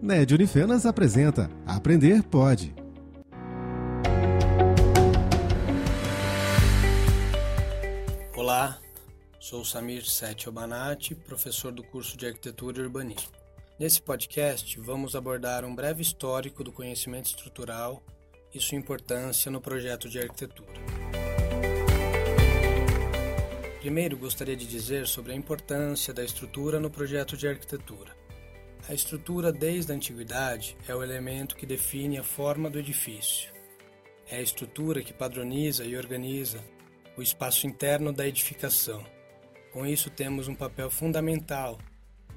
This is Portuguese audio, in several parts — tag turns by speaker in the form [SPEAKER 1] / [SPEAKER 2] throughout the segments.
[SPEAKER 1] NED Unifenas apresenta Aprender Pode.
[SPEAKER 2] Olá, sou Samir Sete Obanati, professor do curso de Arquitetura e Urbanismo. Nesse podcast, vamos abordar um breve histórico do conhecimento estrutural e sua importância no projeto de arquitetura. Primeiro, gostaria de dizer sobre a importância da estrutura no projeto de arquitetura. A estrutura, desde a antiguidade, é o elemento que define a forma do edifício. É a estrutura que padroniza e organiza o espaço interno da edificação. Com isso, temos um papel fundamental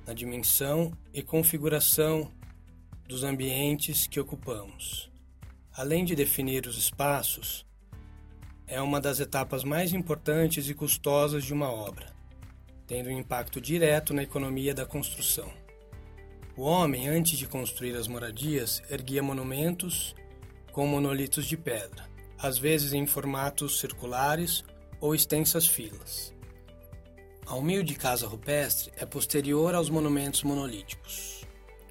[SPEAKER 2] na dimensão e configuração dos ambientes que ocupamos. Além de definir os espaços, é uma das etapas mais importantes e custosas de uma obra, tendo um impacto direto na economia da construção. O homem, antes de construir as moradias, erguia monumentos com monolitos de pedra, às vezes em formatos circulares ou extensas filas. A humilde casa rupestre é posterior aos monumentos monolíticos.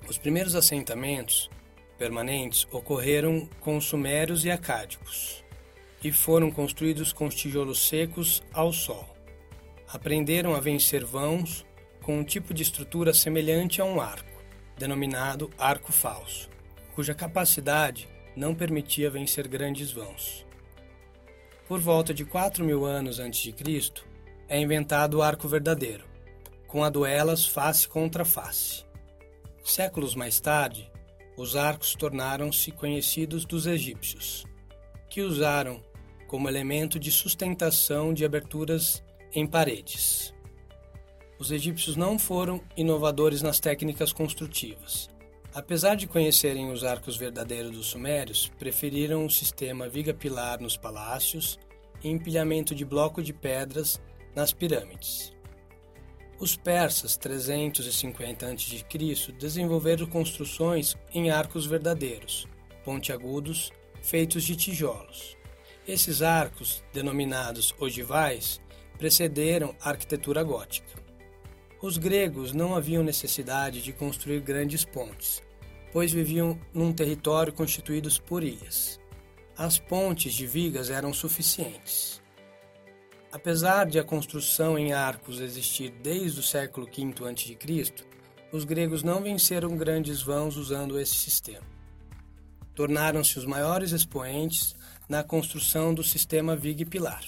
[SPEAKER 2] Os primeiros assentamentos permanentes ocorreram com os sumérios e acádicos e foram construídos com os tijolos secos ao sol. Aprenderam a vencer vãos com um tipo de estrutura semelhante a um arco denominado arco falso, cuja capacidade não permitia vencer grandes vãos. Por volta de 4 mil anos antes de Cristo, é inventado o arco verdadeiro, com a duelas face contra face. Séculos mais tarde, os arcos tornaram-se conhecidos dos egípcios, que usaram como elemento de sustentação de aberturas em paredes. Os egípcios não foram inovadores nas técnicas construtivas. Apesar de conhecerem os arcos verdadeiros dos sumérios, preferiram o sistema viga-pilar nos palácios e empilhamento de bloco de pedras nas pirâmides. Os persas, 350 a.C., desenvolveram construções em arcos verdadeiros, pontiagudos, feitos de tijolos. Esses arcos, denominados ogivais, precederam a arquitetura gótica. Os gregos não haviam necessidade de construir grandes pontes, pois viviam num território constituído por ilhas. As pontes de vigas eram suficientes. Apesar de a construção em arcos existir desde o século V a.C., os gregos não venceram grandes vãos usando esse sistema. Tornaram-se os maiores expoentes na construção do sistema viga-pilar.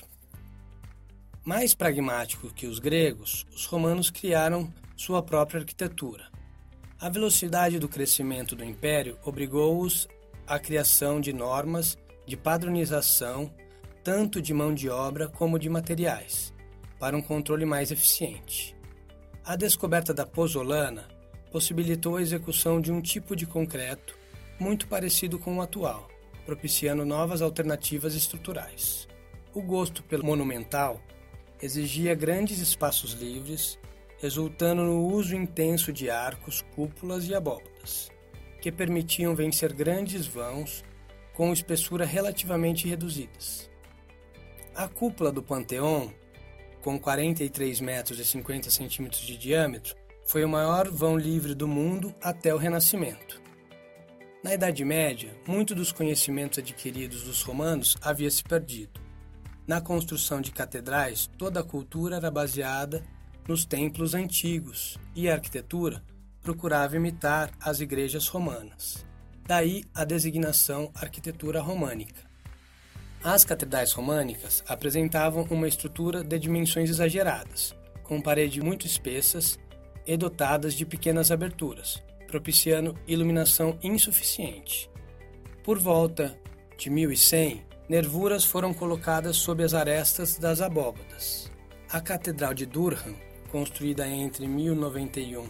[SPEAKER 2] Mais pragmático que os gregos, os romanos criaram sua própria arquitetura. A velocidade do crescimento do império obrigou-os à criação de normas de padronização, tanto de mão de obra como de materiais, para um controle mais eficiente. A descoberta da pozolana possibilitou a execução de um tipo de concreto muito parecido com o atual, propiciando novas alternativas estruturais. O gosto pelo monumental exigia grandes espaços livres, resultando no uso intenso de arcos, cúpulas e abóbadas, que permitiam vencer grandes vãos com espessura relativamente reduzidas. A cúpula do Panteão, com 43 metros e 50 centímetros de diâmetro, foi o maior vão livre do mundo até o Renascimento. Na Idade Média, muito dos conhecimentos adquiridos dos romanos havia se perdido. Na construção de catedrais, toda a cultura era baseada nos templos antigos e a arquitetura procurava imitar as igrejas romanas. Daí a designação arquitetura românica. As catedrais românicas apresentavam uma estrutura de dimensões exageradas, com paredes muito espessas e dotadas de pequenas aberturas, propiciando iluminação insuficiente. Por volta de 1100, nervuras foram colocadas sob as arestas das abóbadas. A Catedral de Durham, construída entre 1091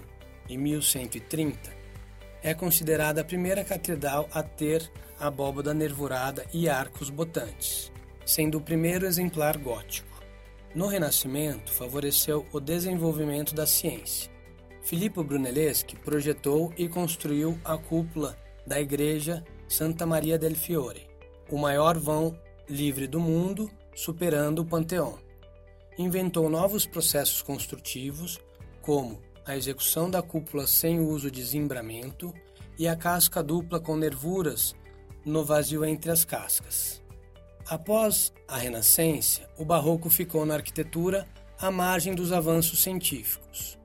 [SPEAKER 2] e 1130, é considerada a primeira catedral a ter abóbada nervurada e arcos botantes, sendo o primeiro exemplar gótico. No Renascimento, favoreceu o desenvolvimento da ciência. Filippo Brunelleschi projetou e construiu a cúpula da igreja Santa Maria del Fiore, o maior vão livre do mundo, superando o Panteão. Inventou novos processos construtivos, como a execução da cúpula sem uso de zimbramento e a casca dupla com nervuras no vazio entre as cascas. Após a Renascença, o Barroco ficou na arquitetura à margem dos avanços científicos.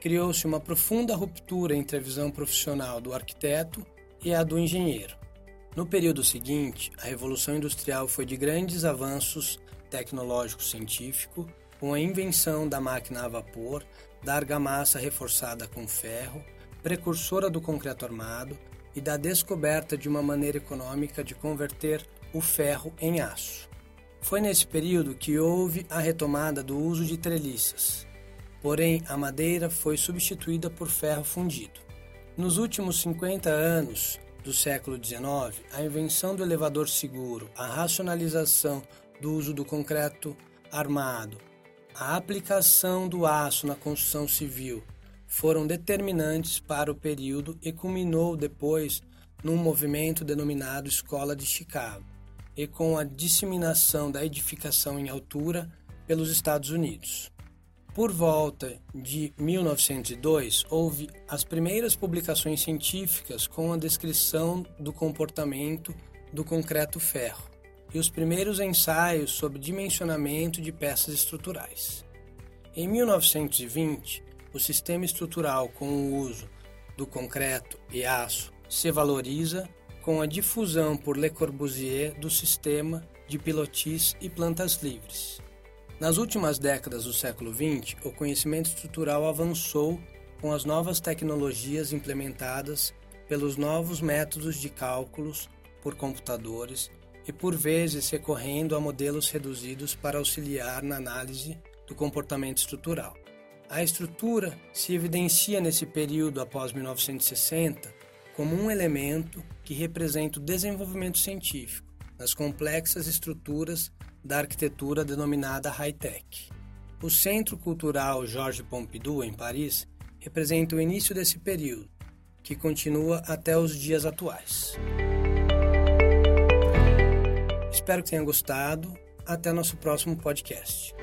[SPEAKER 2] Criou-se uma profunda ruptura entre a visão profissional do arquiteto e a do engenheiro. No período seguinte, a Revolução Industrial foi de grandes avanços tecnológico-científico, com a invenção da máquina a vapor, da argamassa reforçada com ferro, precursora do concreto armado, e da descoberta de uma maneira econômica de converter o ferro em aço. Foi nesse período que houve a retomada do uso de treliças, porém a madeira foi substituída por ferro fundido. Nos últimos 50 anos do século XIX, a invenção do elevador seguro, a racionalização do uso do concreto armado, a aplicação do aço na construção civil foram determinantes para o período e culminou depois num movimento denominado Escola de Chicago, e com a disseminação da edificação em altura pelos Estados Unidos. Por volta de 1902, houve as primeiras publicações científicas com a descrição do comportamento do concreto ferro e os primeiros ensaios sobre dimensionamento de peças estruturais. Em 1920, o sistema estrutural com o uso do concreto e aço se valoriza com a difusão por Le Corbusier do sistema de pilotis e plantas livres. Nas últimas décadas do século XX, o conhecimento estrutural avançou com as novas tecnologias implementadas pelos novos métodos de cálculos por computadores e por vezes recorrendo a modelos reduzidos para auxiliar na análise do comportamento estrutural. A estrutura se evidencia nesse período após 1960 como um elemento que representa o desenvolvimento científico nas complexas estruturas da arquitetura denominada high-tech. O Centro Cultural Georges Pompidou, em Paris, representa o início desse período, que continua até os dias atuais. Espero que tenha gostado. Até nosso próximo podcast.